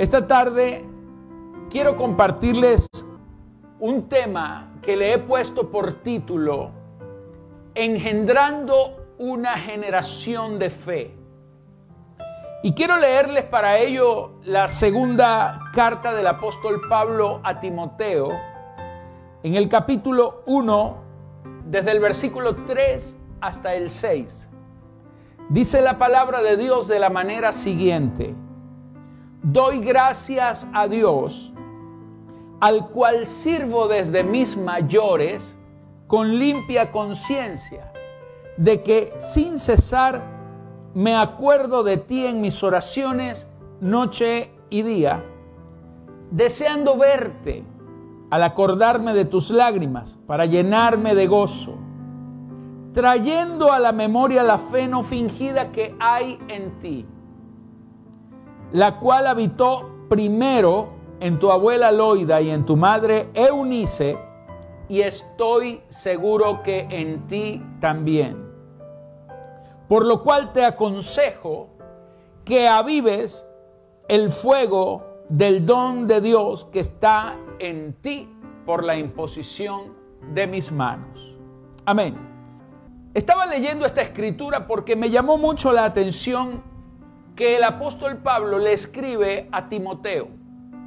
Esta tarde quiero compartirles un tema que le he puesto por título Engendrando una generación de fe. Y quiero leerles para ello la segunda carta del apóstol Pablo a Timoteo, en el capítulo 1, desde el versículo 3 hasta el 6. Dice la palabra de Dios de la manera siguiente. Doy gracias a Dios, al cual sirvo desde mis mayores con limpia conciencia, de que sin cesar me acuerdo de ti en mis oraciones noche y día, deseando verte al acordarme de tus lágrimas para llenarme de gozo, trayendo a la memoria la fe no fingida que hay en ti la cual habitó primero en tu abuela Loida y en tu madre Eunice, y estoy seguro que en ti también. Por lo cual te aconsejo que avives el fuego del don de Dios que está en ti por la imposición de mis manos. Amén. Estaba leyendo esta escritura porque me llamó mucho la atención que el apóstol Pablo le escribe a Timoteo.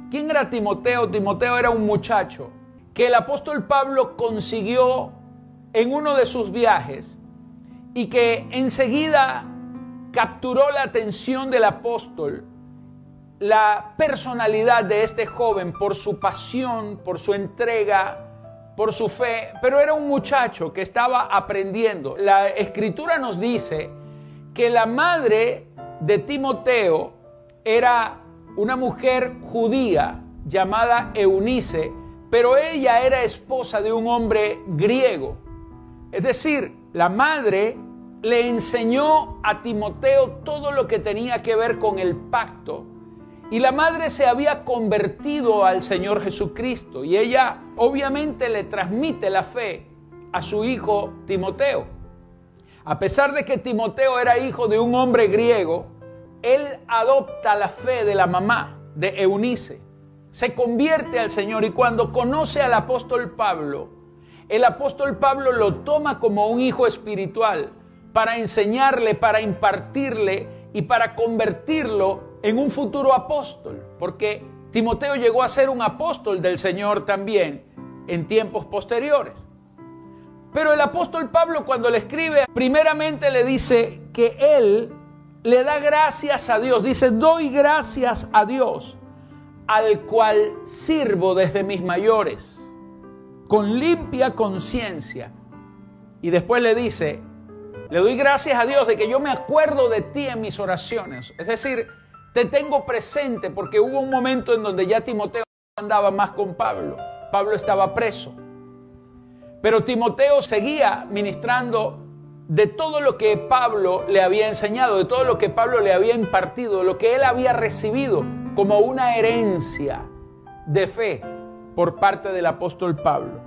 ¿Quién era Timoteo? Timoteo era un muchacho que el apóstol Pablo consiguió en uno de sus viajes y que enseguida capturó la atención del apóstol, la personalidad de este joven por su pasión, por su entrega, por su fe, pero era un muchacho que estaba aprendiendo. La escritura nos dice que la madre de Timoteo era una mujer judía llamada Eunice, pero ella era esposa de un hombre griego. Es decir, la madre le enseñó a Timoteo todo lo que tenía que ver con el pacto. Y la madre se había convertido al Señor Jesucristo y ella obviamente le transmite la fe a su hijo Timoteo. A pesar de que Timoteo era hijo de un hombre griego, él adopta la fe de la mamá de Eunice, se convierte al Señor y cuando conoce al apóstol Pablo, el apóstol Pablo lo toma como un hijo espiritual para enseñarle, para impartirle y para convertirlo en un futuro apóstol, porque Timoteo llegó a ser un apóstol del Señor también en tiempos posteriores. Pero el apóstol Pablo cuando le escribe, primeramente le dice que él le da gracias a Dios. Dice, doy gracias a Dios, al cual sirvo desde mis mayores, con limpia conciencia. Y después le dice, le doy gracias a Dios de que yo me acuerdo de ti en mis oraciones. Es decir, te tengo presente porque hubo un momento en donde ya Timoteo andaba más con Pablo. Pablo estaba preso. Pero Timoteo seguía ministrando de todo lo que Pablo le había enseñado, de todo lo que Pablo le había impartido, lo que él había recibido como una herencia de fe por parte del apóstol Pablo.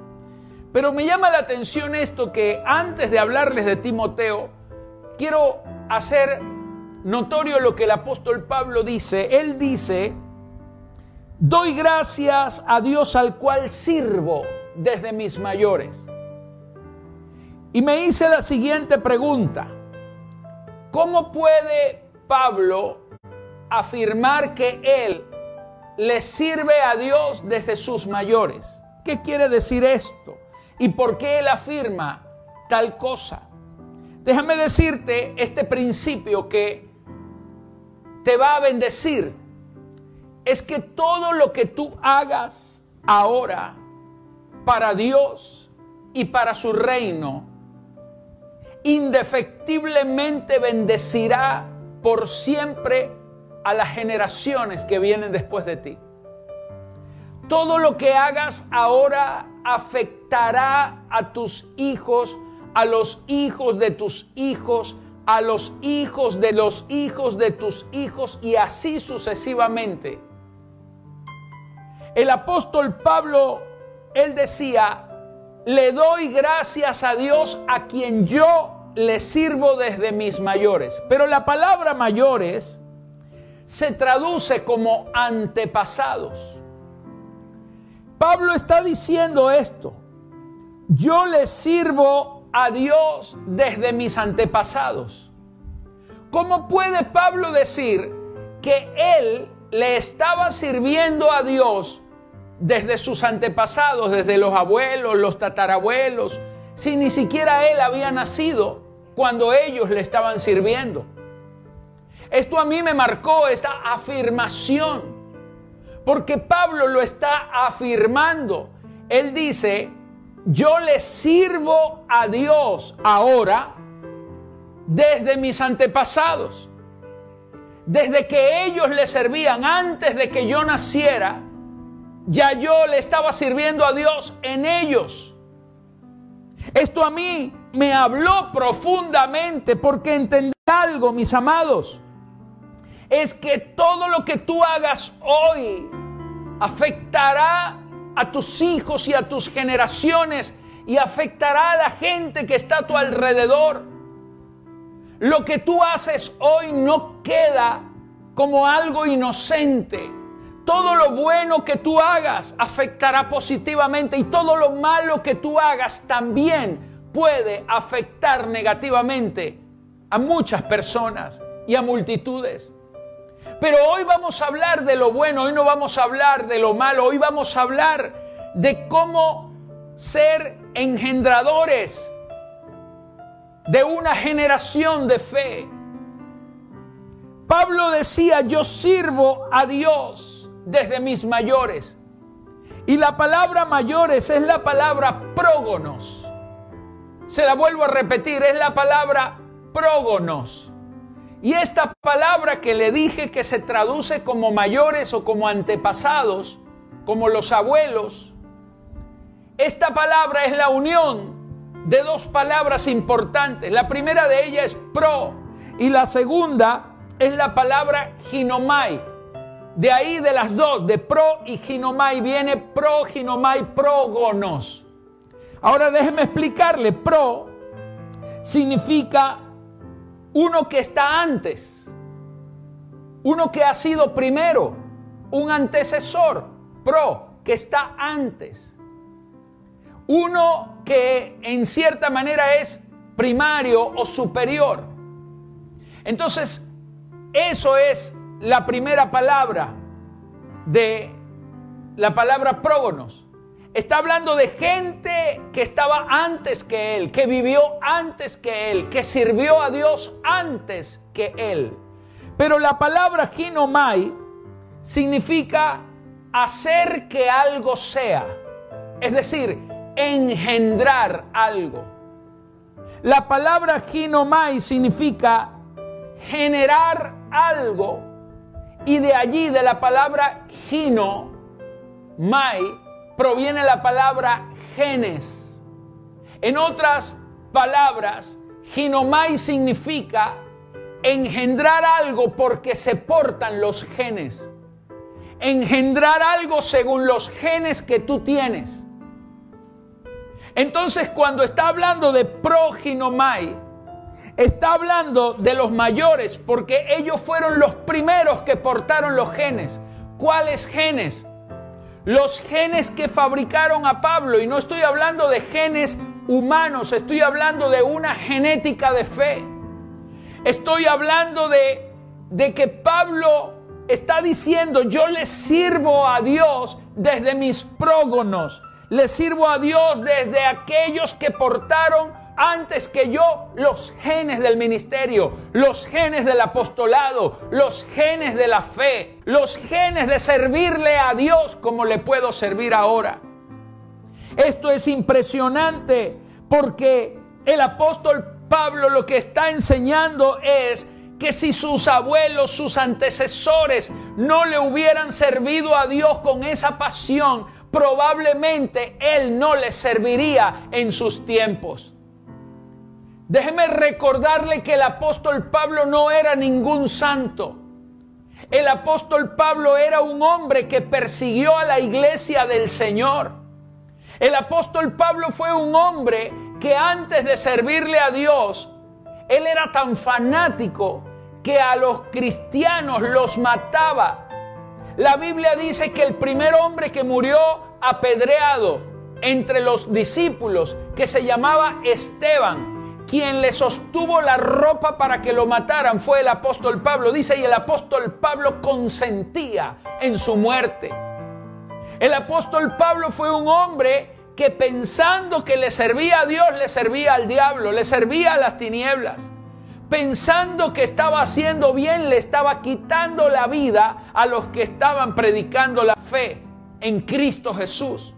Pero me llama la atención esto que antes de hablarles de Timoteo, quiero hacer notorio lo que el apóstol Pablo dice. Él dice, doy gracias a Dios al cual sirvo desde mis mayores. Y me hice la siguiente pregunta. ¿Cómo puede Pablo afirmar que él le sirve a Dios desde sus mayores? ¿Qué quiere decir esto? ¿Y por qué él afirma tal cosa? Déjame decirte este principio que te va a bendecir. Es que todo lo que tú hagas ahora para Dios y para su reino, indefectiblemente bendecirá por siempre a las generaciones que vienen después de ti. Todo lo que hagas ahora afectará a tus hijos, a los hijos de tus hijos, a los hijos de los hijos de tus hijos y así sucesivamente. El apóstol Pablo él decía, le doy gracias a Dios a quien yo le sirvo desde mis mayores. Pero la palabra mayores se traduce como antepasados. Pablo está diciendo esto. Yo le sirvo a Dios desde mis antepasados. ¿Cómo puede Pablo decir que él le estaba sirviendo a Dios desde sus antepasados, desde los abuelos, los tatarabuelos, si ni siquiera él había nacido cuando ellos le estaban sirviendo? Esto a mí me marcó esta afirmación, porque Pablo lo está afirmando. Él dice, yo le sirvo a Dios ahora desde mis antepasados. Desde que ellos le servían antes de que yo naciera, ya yo le estaba sirviendo a Dios en ellos. Esto a mí me habló profundamente porque entendí algo, mis amados es que todo lo que tú hagas hoy afectará a tus hijos y a tus generaciones y afectará a la gente que está a tu alrededor. Lo que tú haces hoy no queda como algo inocente. Todo lo bueno que tú hagas afectará positivamente y todo lo malo que tú hagas también puede afectar negativamente a muchas personas y a multitudes. Pero hoy vamos a hablar de lo bueno, hoy no vamos a hablar de lo malo, hoy vamos a hablar de cómo ser engendradores de una generación de fe. Pablo decía, yo sirvo a Dios desde mis mayores. Y la palabra mayores es la palabra prógonos. Se la vuelvo a repetir, es la palabra prógonos. Y esta palabra que le dije que se traduce como mayores o como antepasados, como los abuelos, esta palabra es la unión de dos palabras importantes. La primera de ellas es pro y la segunda es la palabra ginomai. De ahí de las dos, de pro y ginomai, viene pro, ginomai, prógonos. Ahora déjeme explicarle, pro significa uno que está antes, uno que ha sido primero, un antecesor, pro, que está antes, uno que en cierta manera es primario o superior. Entonces, eso es la primera palabra de la palabra prógonos. Está hablando de gente que estaba antes que él, que vivió antes que él, que sirvió a Dios antes que él. Pero la palabra ginomai significa hacer que algo sea, es decir, engendrar algo. La palabra ginomai significa generar algo y de allí de la palabra gino mai proviene la palabra genes. En otras palabras, ginomai significa engendrar algo porque se portan los genes. Engendrar algo según los genes que tú tienes. Entonces, cuando está hablando de proginomai, está hablando de los mayores porque ellos fueron los primeros que portaron los genes. ¿Cuáles genes? los genes que fabricaron a Pablo. Y no estoy hablando de genes humanos, estoy hablando de una genética de fe. Estoy hablando de, de que Pablo está diciendo, yo le sirvo a Dios desde mis prógonos, le sirvo a Dios desde aquellos que portaron antes que yo los genes del ministerio, los genes del apostolado, los genes de la fe, los genes de servirle a Dios como le puedo servir ahora. Esto es impresionante porque el apóstol Pablo lo que está enseñando es que si sus abuelos, sus antecesores no le hubieran servido a Dios con esa pasión, probablemente Él no le serviría en sus tiempos. Déjeme recordarle que el apóstol Pablo no era ningún santo. El apóstol Pablo era un hombre que persiguió a la iglesia del Señor. El apóstol Pablo fue un hombre que antes de servirle a Dios, él era tan fanático que a los cristianos los mataba. La Biblia dice que el primer hombre que murió apedreado entre los discípulos, que se llamaba Esteban, quien le sostuvo la ropa para que lo mataran, fue el apóstol Pablo. Dice, y el apóstol Pablo consentía en su muerte. El apóstol Pablo fue un hombre que pensando que le servía a Dios, le servía al diablo, le servía a las tinieblas. Pensando que estaba haciendo bien, le estaba quitando la vida a los que estaban predicando la fe en Cristo Jesús.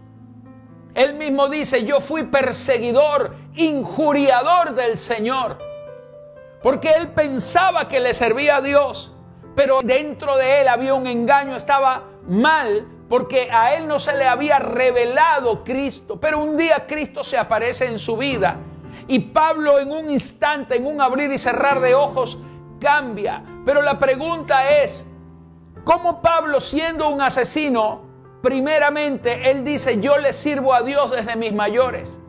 Él mismo dice, yo fui perseguidor, injuriador del Señor. Porque él pensaba que le servía a Dios, pero dentro de él había un engaño, estaba mal porque a él no se le había revelado Cristo. Pero un día Cristo se aparece en su vida y Pablo en un instante, en un abrir y cerrar de ojos, cambia. Pero la pregunta es, ¿cómo Pablo siendo un asesino, primeramente él dice, yo le sirvo a Dios desde mis mayores?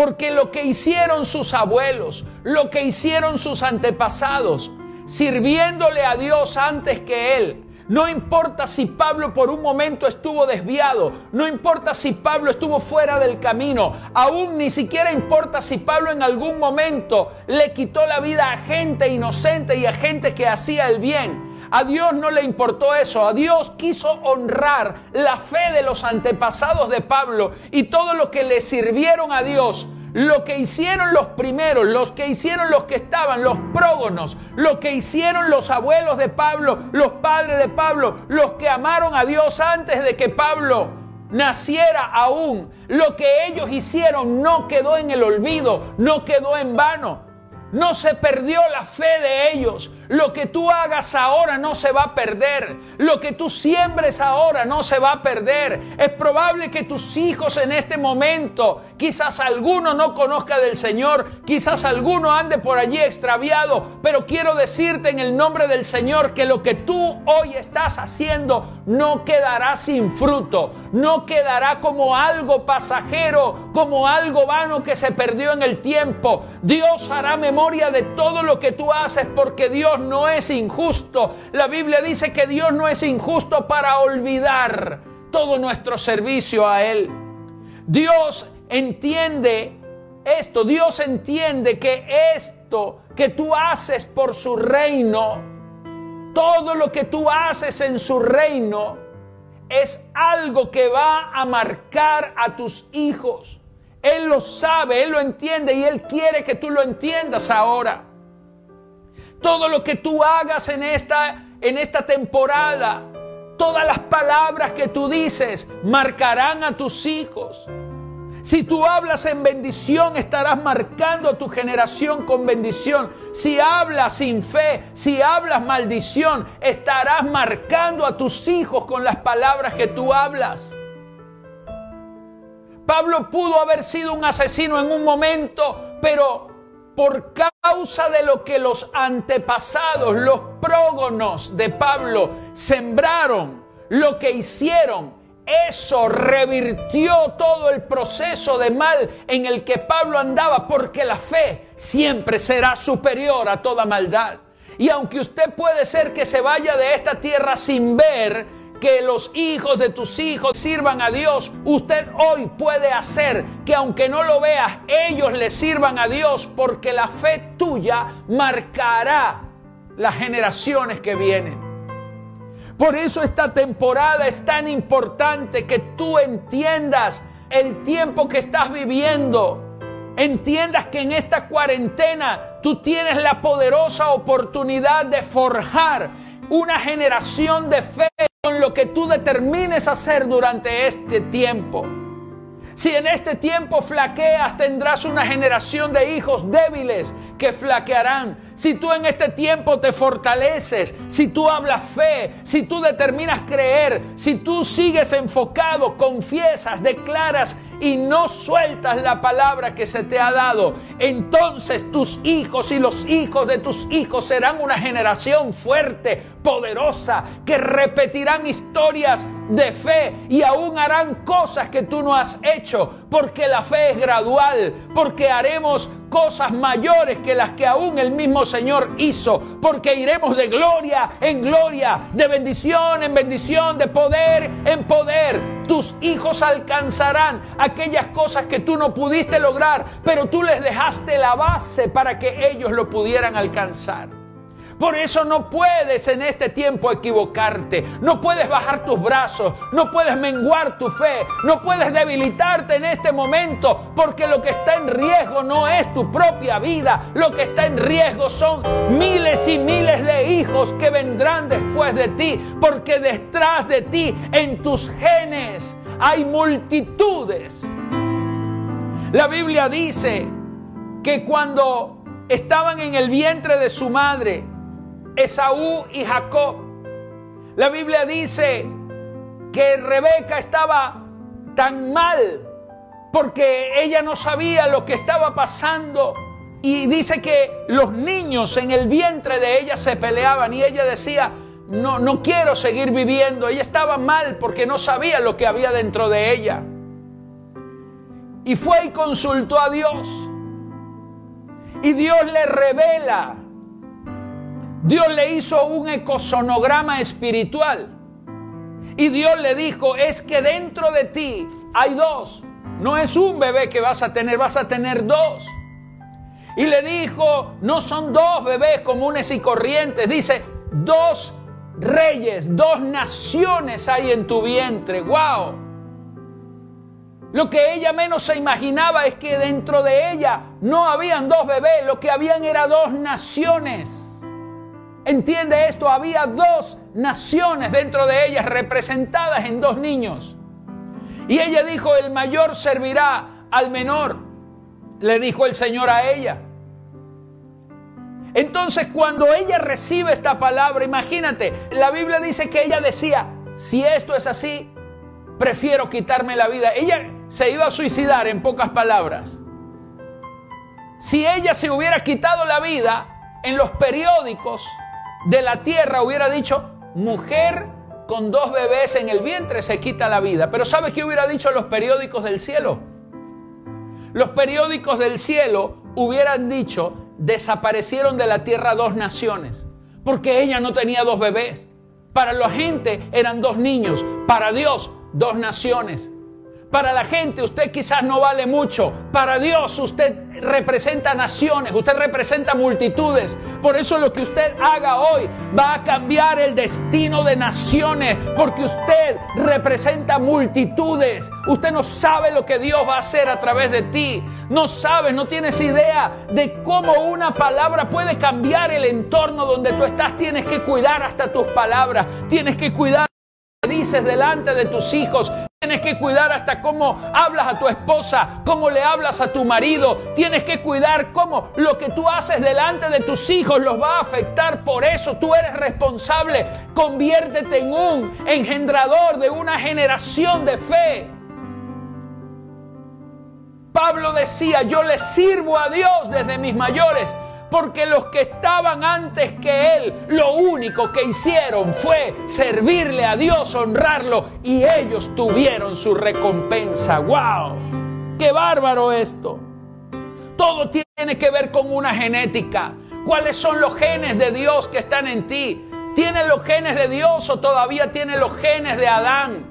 Porque lo que hicieron sus abuelos, lo que hicieron sus antepasados, sirviéndole a Dios antes que él, no importa si Pablo por un momento estuvo desviado, no importa si Pablo estuvo fuera del camino, aún ni siquiera importa si Pablo en algún momento le quitó la vida a gente inocente y a gente que hacía el bien. A Dios no le importó eso, a Dios quiso honrar la fe de los antepasados de Pablo y todo lo que le sirvieron a Dios lo que hicieron los primeros, los que hicieron los que estaban, los prógonos, lo que hicieron los abuelos de Pablo, los padres de Pablo, los que amaron a Dios antes de que Pablo naciera aún, lo que ellos hicieron no quedó en el olvido, no quedó en vano. No se perdió la fe de ellos. Lo que tú hagas ahora no se va a perder. Lo que tú siembres ahora no se va a perder. Es probable que tus hijos en este momento, quizás alguno no conozca del Señor, quizás alguno ande por allí extraviado, pero quiero decirte en el nombre del Señor que lo que tú hoy estás haciendo no quedará sin fruto, no quedará como algo pasajero, como algo vano que se perdió en el tiempo. Dios hará memoria de todo lo que tú haces porque Dios no es injusto. La Biblia dice que Dios no es injusto para olvidar todo nuestro servicio a Él. Dios entiende esto, Dios entiende que esto que tú haces por su reino, todo lo que tú haces en su reino, es algo que va a marcar a tus hijos. Él lo sabe, Él lo entiende y Él quiere que tú lo entiendas ahora. Todo lo que tú hagas en esta, en esta temporada, todas las palabras que tú dices marcarán a tus hijos. Si tú hablas en bendición, estarás marcando a tu generación con bendición. Si hablas sin fe, si hablas maldición, estarás marcando a tus hijos con las palabras que tú hablas. Pablo pudo haber sido un asesino en un momento, pero por causa de lo que los antepasados, los prógonos de Pablo sembraron, lo que hicieron, eso revirtió todo el proceso de mal en el que Pablo andaba, porque la fe siempre será superior a toda maldad. Y aunque usted puede ser que se vaya de esta tierra sin ver, que los hijos de tus hijos sirvan a Dios. Usted hoy puede hacer que aunque no lo veas, ellos le sirvan a Dios porque la fe tuya marcará las generaciones que vienen. Por eso esta temporada es tan importante que tú entiendas el tiempo que estás viviendo. Entiendas que en esta cuarentena tú tienes la poderosa oportunidad de forjar una generación de fe con lo que tú determines hacer durante este tiempo. Si en este tiempo flaqueas, tendrás una generación de hijos débiles que flaquearán. Si tú en este tiempo te fortaleces, si tú hablas fe, si tú determinas creer, si tú sigues enfocado, confiesas, declaras y no sueltas la palabra que se te ha dado, entonces tus hijos y los hijos de tus hijos serán una generación fuerte, poderosa, que repetirán historias de fe y aún harán cosas que tú no has hecho, porque la fe es gradual, porque haremos cosas mayores que las que aún el mismo Señor hizo, porque iremos de gloria en gloria, de bendición en bendición, de poder en poder. Tus hijos alcanzarán aquellas cosas que tú no pudiste lograr, pero tú les dejaste la base para que ellos lo pudieran alcanzar. Por eso no puedes en este tiempo equivocarte. No puedes bajar tus brazos. No puedes menguar tu fe. No puedes debilitarte en este momento. Porque lo que está en riesgo no es tu propia vida. Lo que está en riesgo son miles y miles de hijos que vendrán después de ti. Porque detrás de ti, en tus genes, hay multitudes. La Biblia dice que cuando estaban en el vientre de su madre, Esaú y Jacob. La Biblia dice que Rebeca estaba tan mal porque ella no sabía lo que estaba pasando y dice que los niños en el vientre de ella se peleaban y ella decía, no, no quiero seguir viviendo. Ella estaba mal porque no sabía lo que había dentro de ella. Y fue y consultó a Dios. Y Dios le revela Dios le hizo un ecosonograma espiritual. Y Dios le dijo, es que dentro de ti hay dos. No es un bebé que vas a tener, vas a tener dos. Y le dijo, no son dos bebés comunes y corrientes. Dice, dos reyes, dos naciones hay en tu vientre. ¡Wow! Lo que ella menos se imaginaba es que dentro de ella no habían dos bebés, lo que habían era dos naciones. Entiende esto, había dos naciones dentro de ellas representadas en dos niños. Y ella dijo, el mayor servirá al menor, le dijo el Señor a ella. Entonces cuando ella recibe esta palabra, imagínate, la Biblia dice que ella decía, si esto es así, prefiero quitarme la vida. Ella se iba a suicidar en pocas palabras. Si ella se hubiera quitado la vida en los periódicos, de la tierra hubiera dicho, mujer con dos bebés en el vientre se quita la vida. Pero ¿sabes qué hubiera dicho los periódicos del cielo? Los periódicos del cielo hubieran dicho, desaparecieron de la tierra dos naciones, porque ella no tenía dos bebés. Para la gente eran dos niños, para Dios dos naciones. Para la gente usted quizás no vale mucho. Para Dios usted representa naciones, usted representa multitudes. Por eso lo que usted haga hoy va a cambiar el destino de naciones, porque usted representa multitudes. Usted no sabe lo que Dios va a hacer a través de ti. No sabes, no tienes idea de cómo una palabra puede cambiar el entorno donde tú estás. Tienes que cuidar hasta tus palabras. Tienes que cuidar dices delante de tus hijos. Tienes que cuidar hasta cómo hablas a tu esposa, cómo le hablas a tu marido. Tienes que cuidar cómo lo que tú haces delante de tus hijos los va a afectar. Por eso tú eres responsable. Conviértete en un engendrador de una generación de fe. Pablo decía, yo le sirvo a Dios desde mis mayores porque los que estaban antes que Él, lo único que hicieron fue servirle a Dios, honrarlo, y ellos tuvieron su recompensa. ¡Wow! ¡Qué bárbaro esto! Todo tiene que ver con una genética. ¿Cuáles son los genes de Dios que están en ti? ¿Tienes los genes de Dios o todavía tienes los genes de Adán?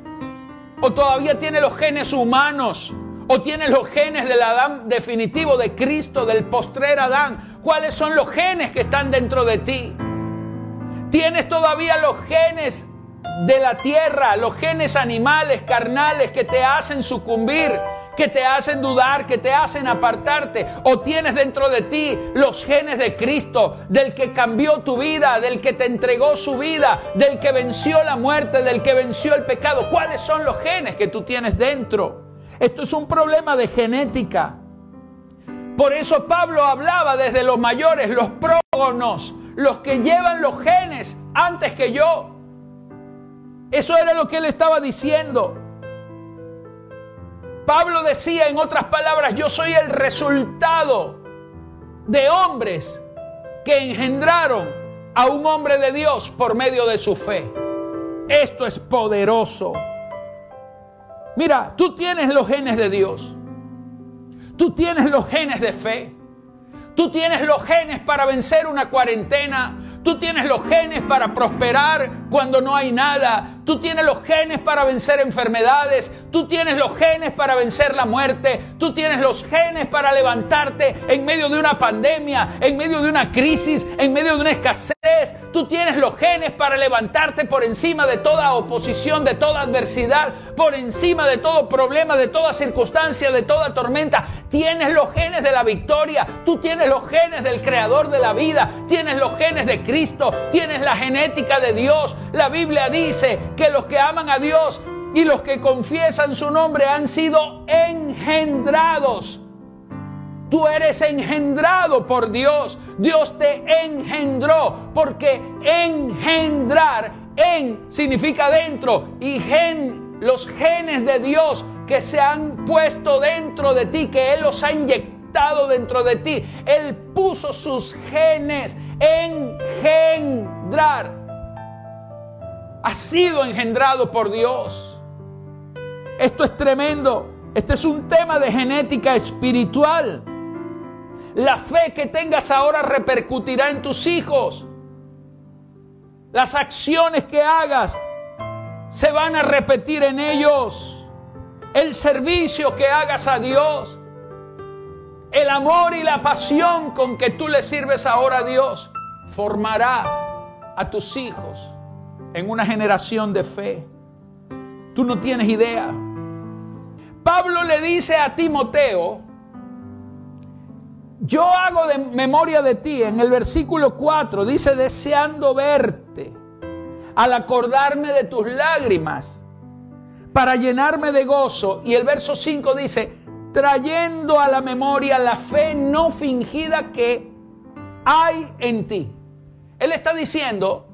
¿O todavía tienes los genes humanos? ¿O tienes los genes del Adán definitivo de Cristo, del postrer Adán? Cuáles son los genes que están dentro de ti. Tienes todavía los genes de la tierra, los genes animales, carnales, que te hacen sucumbir, que te hacen dudar, que te hacen apartarte. O tienes dentro de ti los genes de Cristo, del que cambió tu vida, del que te entregó su vida, del que venció la muerte, del que venció el pecado. ¿Cuáles son los genes que tú tienes dentro? Esto es un problema de genética. Por eso Pablo hablaba desde los mayores, los prógonos, los que llevan los genes antes que yo. Eso era lo que él estaba diciendo. Pablo decía en otras palabras, yo soy el resultado de hombres que engendraron a un hombre de Dios por medio de su fe. Esto es poderoso. Mira, tú tienes los genes de Dios. Tú tienes los genes de fe. Tú tienes los genes para vencer una cuarentena. Tú tienes los genes para prosperar cuando no hay nada. Tú tienes los genes para vencer enfermedades. Tú tienes los genes para vencer la muerte. Tú tienes los genes para levantarte en medio de una pandemia, en medio de una crisis, en medio de una escasez. Tú tienes los genes para levantarte por encima de toda oposición, de toda adversidad, por encima de todo problema, de toda circunstancia, de toda tormenta. Tienes los genes de la victoria. Tú tienes los genes del creador de la vida. Tienes los genes de Cristo, tienes la genética de Dios. La Biblia dice que los que aman a Dios y los que confiesan su nombre han sido engendrados. Tú eres engendrado por Dios. Dios te engendró porque engendrar, en significa dentro y gen, los genes de Dios que se han puesto dentro de ti, que Él los ha inyectado dentro de ti. Él puso sus genes engendrar. Ha sido engendrado por Dios. Esto es tremendo. Este es un tema de genética espiritual. La fe que tengas ahora repercutirá en tus hijos. Las acciones que hagas se van a repetir en ellos. El servicio que hagas a Dios el amor y la pasión con que tú le sirves ahora a Dios formará a tus hijos en una generación de fe. Tú no tienes idea. Pablo le dice a Timoteo, yo hago de memoria de ti, en el versículo 4 dice, deseando verte, al acordarme de tus lágrimas, para llenarme de gozo. Y el verso 5 dice, trayendo a la memoria la fe no fingida que hay en ti. Él está diciendo,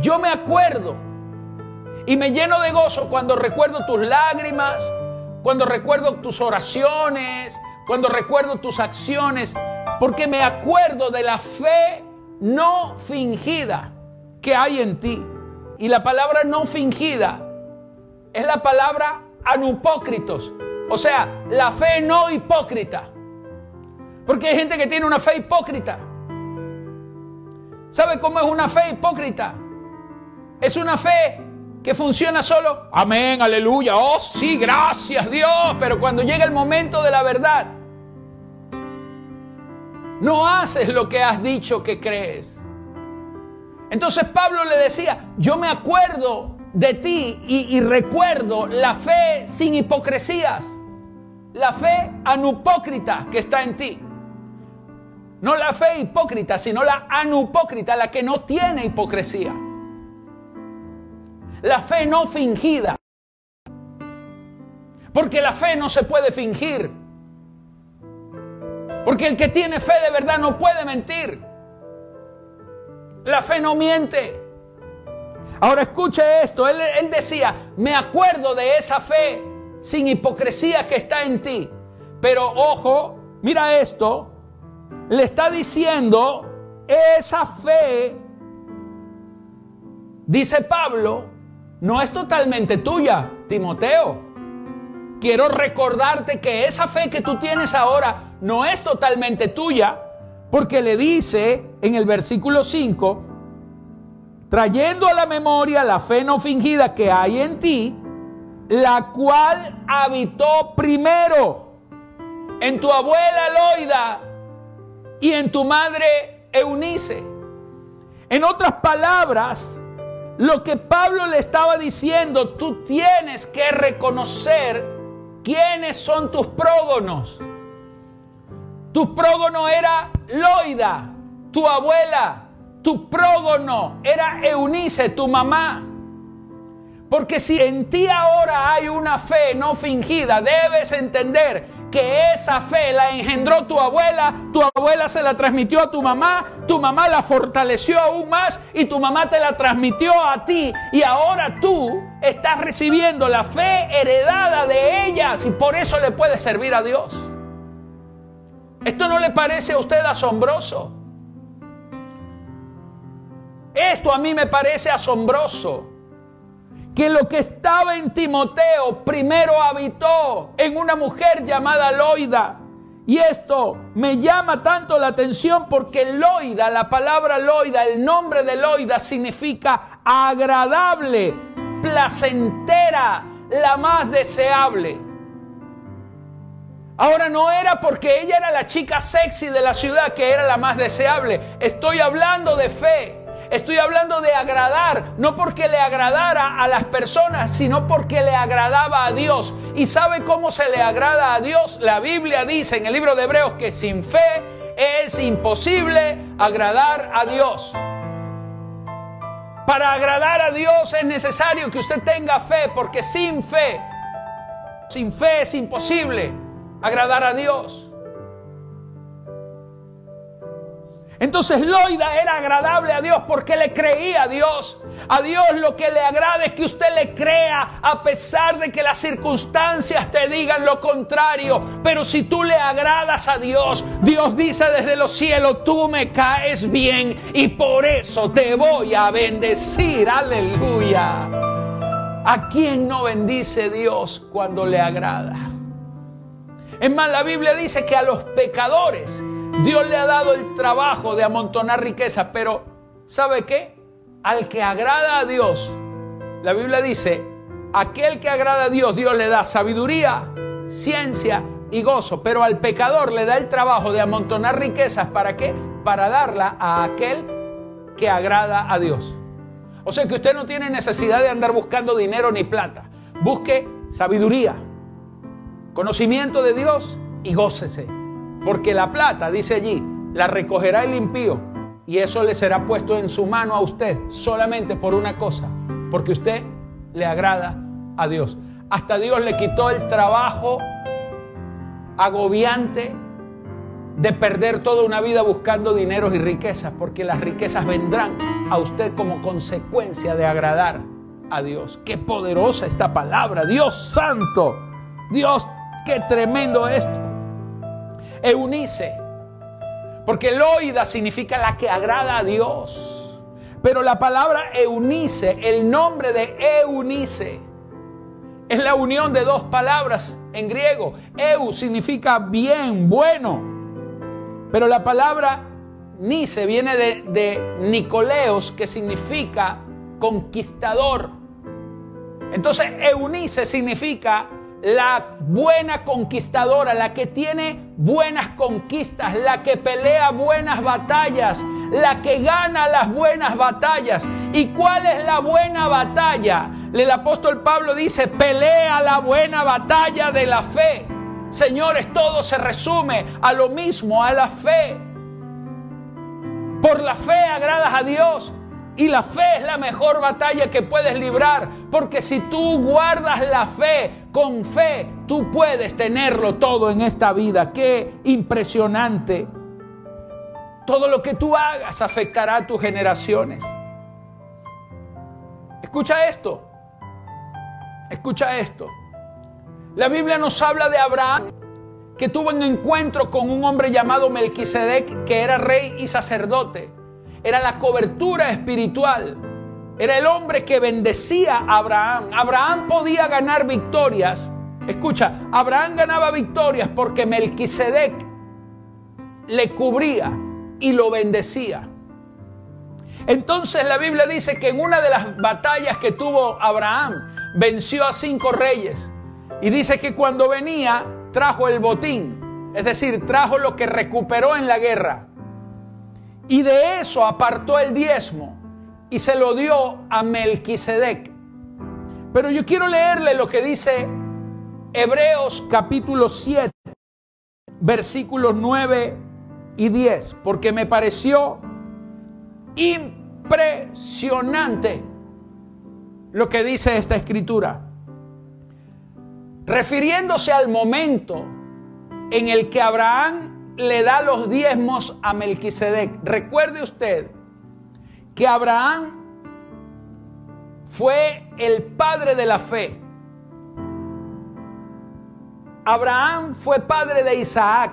yo me acuerdo y me lleno de gozo cuando recuerdo tus lágrimas, cuando recuerdo tus oraciones, cuando recuerdo tus acciones, porque me acuerdo de la fe no fingida que hay en ti. Y la palabra no fingida es la palabra anupócritos, o sea, la fe no hipócrita. Porque hay gente que tiene una fe hipócrita. ¿Sabe cómo es una fe hipócrita? Es una fe que funciona solo. Amén, aleluya. Oh, sí, gracias Dios. Pero cuando llega el momento de la verdad, no haces lo que has dicho que crees. Entonces Pablo le decía, yo me acuerdo de ti y, recuerdo la fe sin hipocresías, la fe anupócrita que está en ti. No la fe hipócrita, sino la anupócrita, la que no tiene hipocresía. La fe no fingida. Porque la fe no se puede fingir. Porque el que tiene fe de verdad no puede mentir. La fe no miente. Ahora escuche esto, él, decía, me acuerdo de esa fe sin hipocresía que está en ti. Pero ojo, mira esto, le está diciendo, esa fe, dice Pablo, no es totalmente tuya, Timoteo. Quiero recordarte que esa fe que tú tienes ahora no es totalmente tuya, porque le dice en el versículo 5, trayendo a la memoria la fe no fingida que hay en ti, la cual habitó primero en tu abuela Loida y en tu madre Eunice. En otras palabras, lo que Pablo le estaba diciendo, tú tienes que reconocer quiénes son tus prógonos. Tu prógono era Loida, tu abuela, tu prógono era Eunice, tu mamá. Porque si en ti ahora hay una fe no fingida, debes entender que esa fe la engendró tu abuela, tu abuela se la transmitió a tu mamá, tu mamá la fortaleció aún más y tu mamá te la transmitió a ti y ahora tú estás recibiendo la fe heredada de ellas y por eso le puedes servir a Dios. ¿Esto no le parece a usted asombroso? Esto a mí me parece asombroso. Que lo que estaba en Timoteo primero habitó en una mujer llamada Loida, Y esto me llama tanto la atención porque loida, la palabra loida, el nombre de loida significa agradable, placentera, la más deseable. Ahora no era porque ella era la chica sexy de la ciudad que era la más deseable. Estoy hablando de fe. Estoy hablando de agradar, no porque le agradara a las personas, sino porque le agradaba a Dios. ¿Y sabe cómo se le agrada a Dios? La Biblia dice en el libro de Hebreos que sin fe es imposible agradar a Dios. Para agradar a Dios es necesario que usted tenga fe, porque sin fe, sin fe es imposible agradar a Dios. Entonces Loida era agradable a Dios porque le creía a Dios. A Dios lo que le agrada es que usted le crea a pesar de que las circunstancias te digan lo contrario. Pero si tú le agradas a Dios, Dios dice desde los cielos, tú me caes bien y por eso te voy a bendecir. Aleluya. ¿A quién no bendice Dios cuando le agrada? Es más, la Biblia dice que a los pecadores Dios le ha dado el trabajo de amontonar riquezas, pero ¿sabe qué? Al que agrada a Dios, la Biblia dice, aquel que agrada a Dios, Dios le da sabiduría, ciencia y gozo, pero al pecador le da el trabajo de amontonar riquezas, ¿para qué? Para darla a aquel que agrada a Dios. O sea que usted no tiene necesidad de andar buscando dinero ni plata. Busque sabiduría, conocimiento de Dios y gócese. Porque la plata, dice allí, la recogerá el impío y eso le será puesto en su mano a usted solamente por una cosa, porque usted le agrada a Dios. Hasta Dios le quitó el trabajo agobiante de perder toda una vida buscando dineros y riquezas, porque las riquezas vendrán a usted como consecuencia de agradar a Dios. Qué poderosa esta palabra, Dios santo, Dios, qué tremendo esto. Eunice. Porque Loida significa la que agrada a Dios. Pero la palabra Eunice, el nombre de Eunice, es la unión de dos palabras en griego. Eu significa bien, bueno. Pero la palabra Nice viene de, de Nicoleos, que significa conquistador. Entonces, Eunice significa la buena conquistadora, la que tiene buenas conquistas, la que pelea buenas batallas, la que gana las buenas batallas. ¿Y cuál es la buena batalla? El apóstol Pablo dice, pelea la buena batalla de la fe. Señores, todo se resume a lo mismo, a la fe. Por la fe agradas a Dios, y la fe es la mejor batalla que puedes librar, porque si tú guardas la fe, con fe tú puedes tenerlo todo en esta vida. Qué impresionante. Todo lo que tú hagas afectará a tus generaciones. Escucha esto. Escucha esto. La Biblia nos habla de Abraham que tuvo un encuentro con un hombre llamado Melquisedec que era rey y sacerdote era la cobertura espiritual. Era el hombre que bendecía a Abraham. Abraham podía ganar victorias. Escucha, Abraham ganaba victorias porque Melquisedec le cubría y lo bendecía. Entonces la Biblia dice que en una de las batallas que tuvo Abraham venció a cinco reyes. Y dice que cuando venía trajo el botín, es decir, trajo lo que recuperó en la guerra. Y de eso apartó el diezmo y se lo dio a Melquisedec. Pero yo quiero leerle lo que dice Hebreos capítulo 7, versículos 9 y 10, porque me pareció impresionante lo que dice esta escritura. Refiriéndose al momento en el que Abraham le da los diezmos a Melquisedec. Recuerde usted que Abraham fue el padre de la fe. Abraham fue padre de Isaac.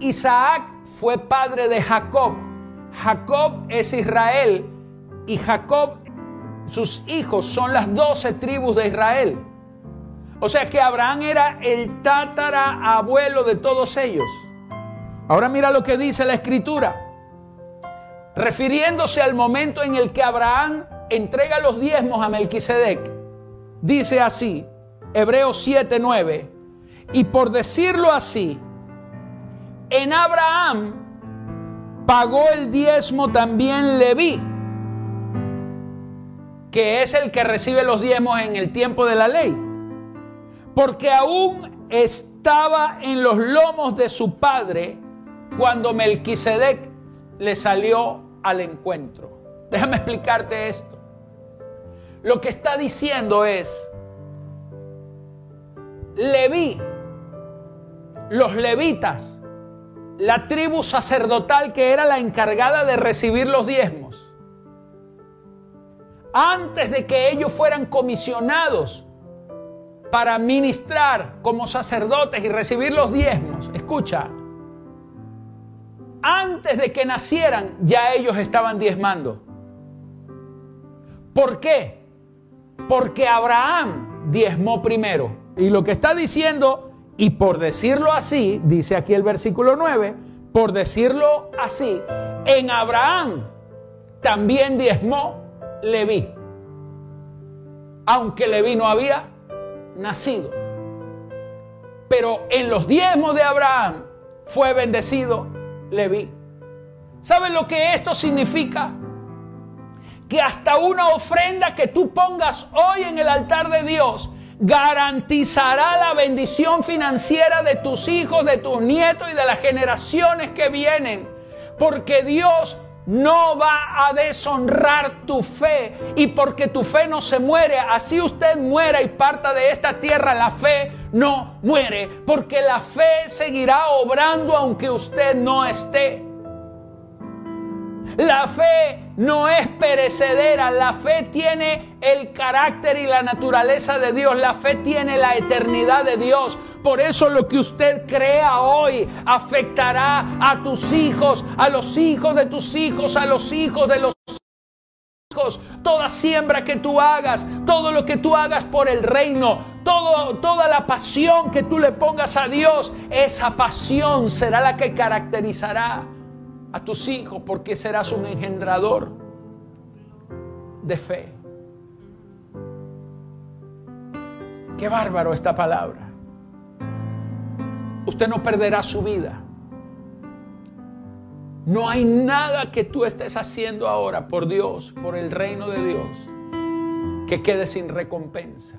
Isaac fue padre de Jacob. Jacob es Israel y Jacob, sus hijos son las doce tribus de Israel. O sea que Abraham era el tatara-abuelo de todos ellos. Ahora mira lo que dice la escritura. Refiriéndose al momento en el que Abraham entrega los diezmos a Melquisedec. Dice así, Hebreos 7:9. Y por decirlo así, en Abraham pagó el diezmo también Leví, que es el que recibe los diezmos en el tiempo de la ley porque aún estaba en los lomos de su padre cuando Melquisedec le salió al encuentro. Déjame explicarte esto. Lo que está diciendo es, Leví, los levitas, la tribu sacerdotal que era la encargada de recibir los diezmos, antes de que ellos fueran comisionados para ministrar como sacerdotes y recibir los diezmos, escucha, antes de que nacieran ya ellos estaban diezmando. ¿Por qué? Porque Abraham diezmó primero. Y lo que está diciendo, y por decirlo así, dice aquí el versículo 9, por decirlo así, en Abraham también diezmó Leví. Aunque Leví no había nacido. Pero en los diezmos de Abraham fue bendecido Leví. ¿Saben lo que esto significa? Que hasta una ofrenda que tú pongas hoy en el altar de Dios garantizará la bendición financiera de tus hijos, de tus nietos y de las generaciones que vienen. Porque Dios no va a deshonrar tu fe. Y porque tu fe no se muere, así usted muera y parta de esta tierra, la fe no muere. Porque la fe seguirá obrando aunque usted no esté. La fe no es perecedera, la fe tiene el carácter y la naturaleza de Dios, la fe tiene la eternidad de Dios. Por eso lo que usted crea hoy afectará a tus hijos, a los hijos de tus hijos, a los hijos de los hijos. Toda siembra que tú hagas, todo lo que tú hagas por el reino, toda la pasión que tú le pongas a Dios, esa pasión será la que caracterizará a tus hijos porque serás un engendrador de fe. Qué bárbaro esta palabra. Usted no perderá su vida. No hay nada que tú estés haciendo ahora por Dios, por el reino de Dios, que quede sin recompensa.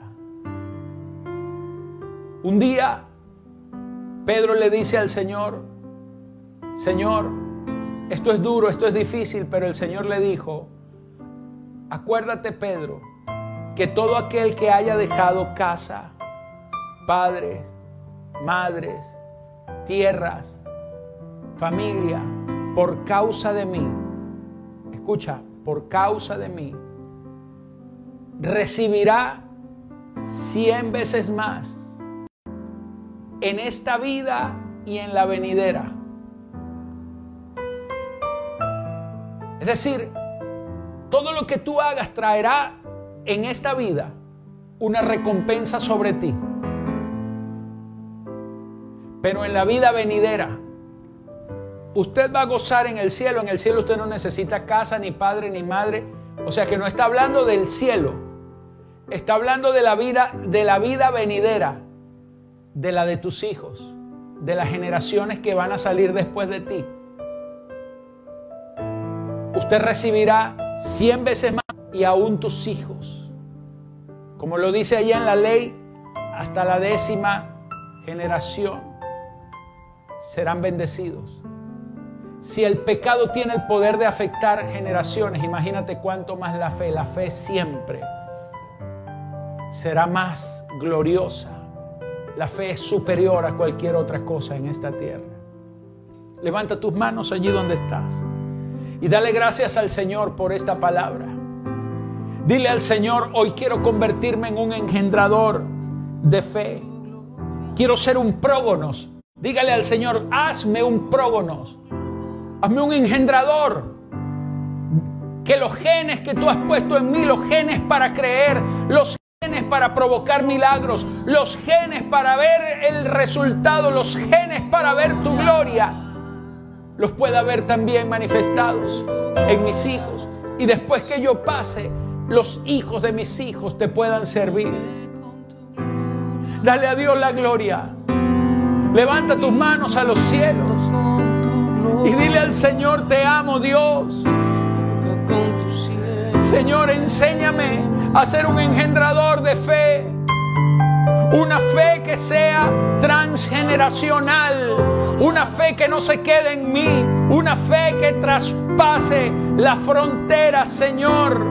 Un día Pedro le dice al Señor, Señor, esto es duro, esto es difícil, pero el Señor le dijo, acuérdate Pedro, que todo aquel que haya dejado casa, padres, madres, tierras, familia, por causa de mí, escucha, por causa de mí, recibirá cien veces más en esta vida y en la venidera. Es decir, todo lo que tú hagas traerá en esta vida una recompensa sobre ti. Pero en la vida venidera, usted va a gozar en el cielo. En el cielo usted no necesita casa, ni padre, ni madre. O sea que no está hablando del cielo. Está hablando de la vida, de la vida venidera, de la de tus hijos, de las generaciones que van a salir después de ti usted recibirá cien veces más y aún tus hijos. Como lo dice allá en la ley, hasta la décima generación serán bendecidos. Si el pecado tiene el poder de afectar generaciones, imagínate cuánto más la fe. La fe siempre será más gloriosa. La fe es superior a cualquier otra cosa en esta tierra. Levanta tus manos allí donde estás. Y dale gracias al Señor por esta palabra. Dile al Señor, hoy quiero convertirme en un engendrador de fe. Quiero ser un prógonos. Dígale al Señor, hazme un prógonos. Hazme un engendrador. Que los genes que tú has puesto en mí, los genes para creer, los genes para provocar milagros, los genes para ver el resultado, los genes para ver tu gloria, los pueda ver también manifestados en mis hijos. Y después que yo pase, los hijos de mis hijos te puedan servir. Dale a Dios la gloria. Levanta tus manos a los cielos y dile al Señor, te amo Dios. Señor, enséñame a ser un engendrador de fe. Una fe que sea transgeneracional. Una fe que no se quede en mí. Una fe que traspase la frontera, Señor,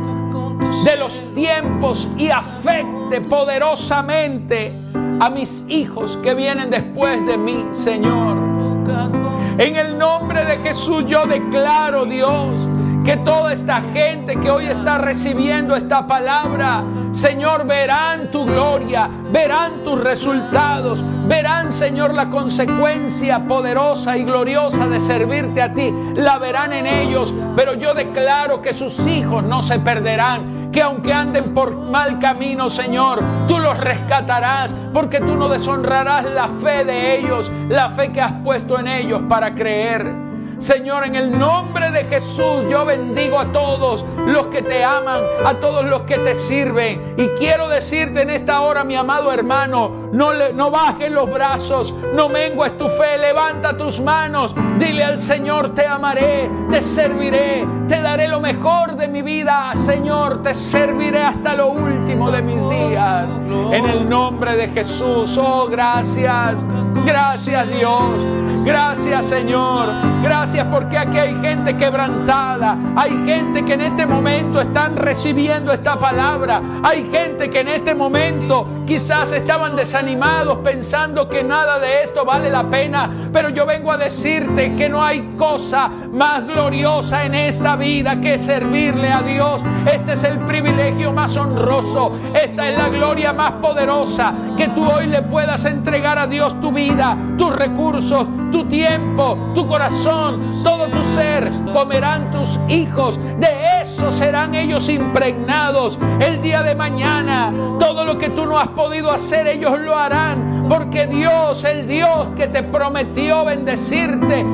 de los tiempos y afecte poderosamente a mis hijos que vienen después de mí, Señor. En el nombre de Jesús yo declaro, Dios, que toda esta gente que hoy está recibiendo esta palabra, Señor, verán tu gloria, verán tus resultados, verán, Señor, la consecuencia poderosa y gloriosa de servirte a ti. La verán en ellos, pero yo declaro que sus hijos no se perderán, que aunque anden por mal camino, Señor, tú los rescatarás, porque tú no deshonrarás la fe de ellos, la fe que has puesto en ellos para creer. Señor, en el nombre de Jesús yo bendigo a todos los que te aman, a todos los que te sirven. Y quiero decirte en esta hora, mi amado hermano, no, no bajes los brazos, no mengues tu fe, levanta tus manos, dile al Señor, te amaré, te serviré, te daré lo mejor de mi vida, Señor, te serviré hasta lo último de mis días. En el nombre de Jesús, oh gracias, gracias Dios, gracias Señor, gracias porque aquí hay gente quebrantada. Hay gente que en este momento están recibiendo esta palabra. Hay gente que en este momento quizás estaban desanimados pensando que nada de esto vale la pena. Pero yo vengo a decirte que no hay cosa más gloriosa en esta vida que servirle a Dios. Este es el privilegio más honroso. Esta es la gloria más poderosa que tú hoy le puedas entregar a Dios tu vida, tus recursos, tu tiempo, tu corazón todo tu ser, comerán tus hijos, de eso serán ellos impregnados el día de mañana. Todo lo que tú no has podido hacer, ellos lo harán, porque Dios, el Dios que te prometió bendecirte,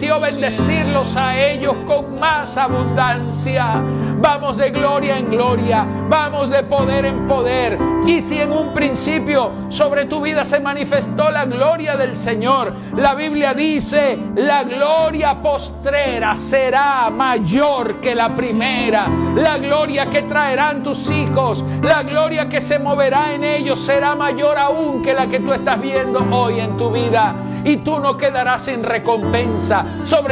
Dios bendecirlos a ellos con más abundancia. Vamos de gloria en gloria, vamos de poder en poder. Y si en un principio sobre tu vida se manifestó la gloria del Señor, la Biblia dice, la gloria postrera será mayor que la primera. La gloria que traerán tus hijos, la gloria que se moverá en ellos será mayor aún que la que tú estás viendo hoy en tu vida y tú no quedarás sin recompensa.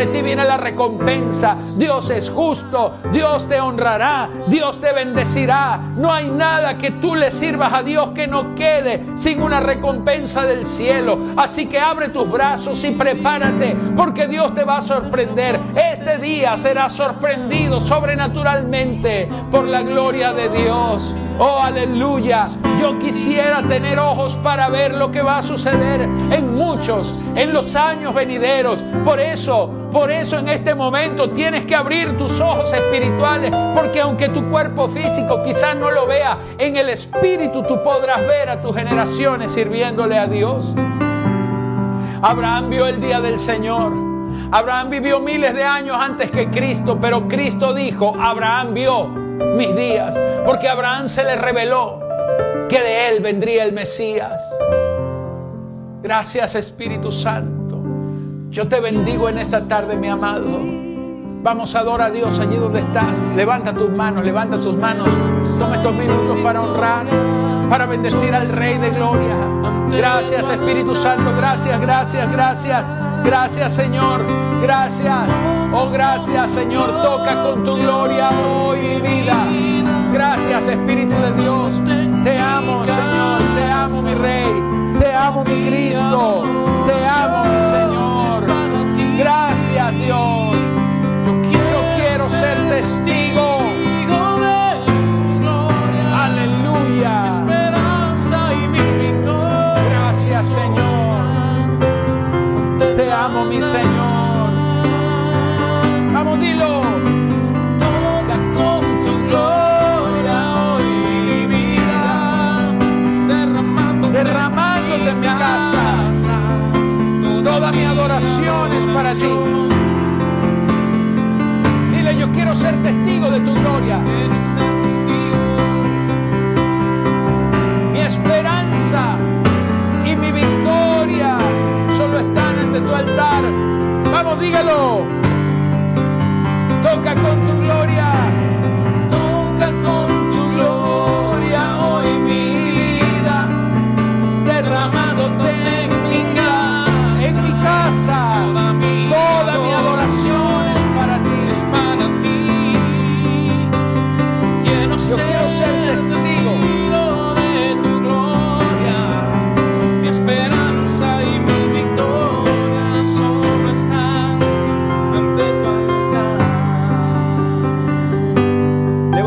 Ti viene la recompensa. Dios es justo, Dios te honrará, Dios te bendecirá. No hay nada que tú le sirvas a Dios que no quede sin una recompensa del cielo. Así que abre tus brazos y prepárate porque Dios te va a sorprender. Este día será sorprendido sobrenaturalmente por la gloria de Dios. Oh, aleluya. Yo quisiera tener ojos para ver lo que va a suceder en muchos, en los años venideros. Por eso, por eso en este momento tienes que abrir tus ojos espirituales, porque aunque tu cuerpo físico quizás no lo vea, en el espíritu tú podrás ver a tus generaciones sirviéndole a Dios. Abraham vio el día del Señor. Abraham vivió miles de años antes que Cristo, pero Cristo dijo, Abraham vio mis días, porque Abraham se le reveló que de él vendría el Mesías. Gracias Espíritu Santo. Yo te bendigo en esta tarde, mi amado. Vamos a adorar a Dios allí donde estás. Levanta tus manos, levanta tus manos. Toma estos minutos para honrar, para bendecir al Rey de Gloria. Gracias Espíritu Santo, gracias, gracias, gracias. Gracias Señor, gracias. Oh gracias Señor, toca con tu gloria hoy mi vida. Gracias Espíritu de Dios. Te amo Señor, te amo mi Rey, te amo mi Cristo, te amo mi Mi esperanza y mi victoria solo están ante tu altar. Vamos, dígalo. Toca con tu gloria. Toca con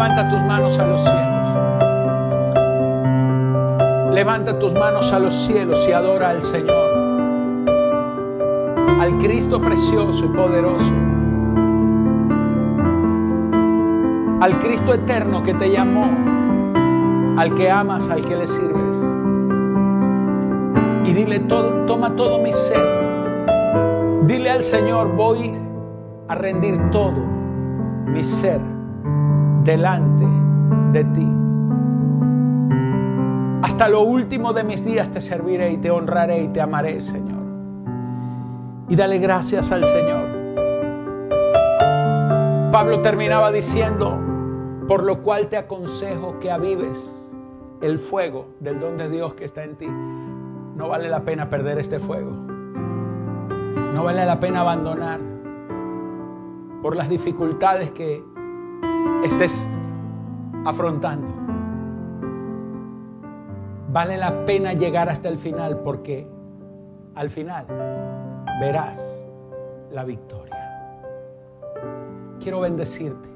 Levanta tus manos a los cielos. Levanta tus manos a los cielos y adora al Señor. Al Cristo precioso y poderoso. Al Cristo eterno que te llamó. Al que amas, al que le sirves. Y dile, todo, toma todo mi ser. Dile al Señor, voy a rendir todo mi ser delante de ti. Hasta lo último de mis días te serviré y te honraré y te amaré, Señor. Y dale gracias al Señor. Pablo terminaba diciendo, por lo cual te aconsejo que avives el fuego del don de Dios que está en ti. No vale la pena perder este fuego. No vale la pena abandonar por las dificultades que estés afrontando. Vale la pena llegar hasta el final porque al final verás la victoria. Quiero bendecirte.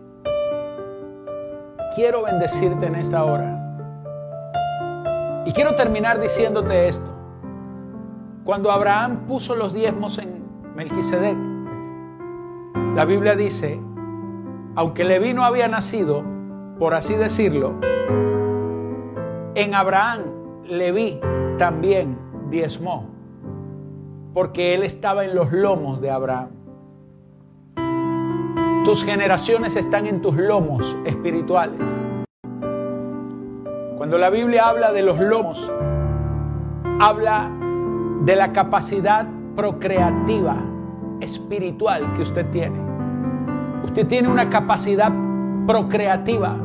Quiero bendecirte en esta hora. Y quiero terminar diciéndote esto. Cuando Abraham puso los diezmos en Melquisedec, la Biblia dice, aunque Leví no había nacido, por así decirlo, en Abraham Leví también diezmó, porque él estaba en los lomos de Abraham. Tus generaciones están en tus lomos espirituales. Cuando la Biblia habla de los lomos, habla de la capacidad procreativa espiritual que usted tiene. Usted tiene una capacidad procreativa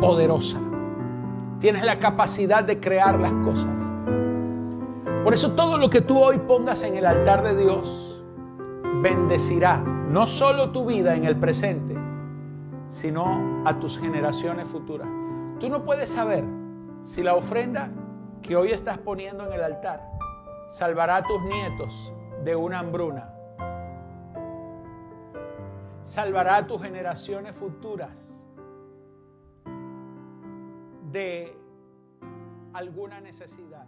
poderosa. Tienes la capacidad de crear las cosas. Por eso todo lo que tú hoy pongas en el altar de Dios bendecirá no solo tu vida en el presente, sino a tus generaciones futuras. Tú no puedes saber si la ofrenda que hoy estás poniendo en el altar salvará a tus nietos de una hambruna. Salvará a tus generaciones futuras de alguna necesidad.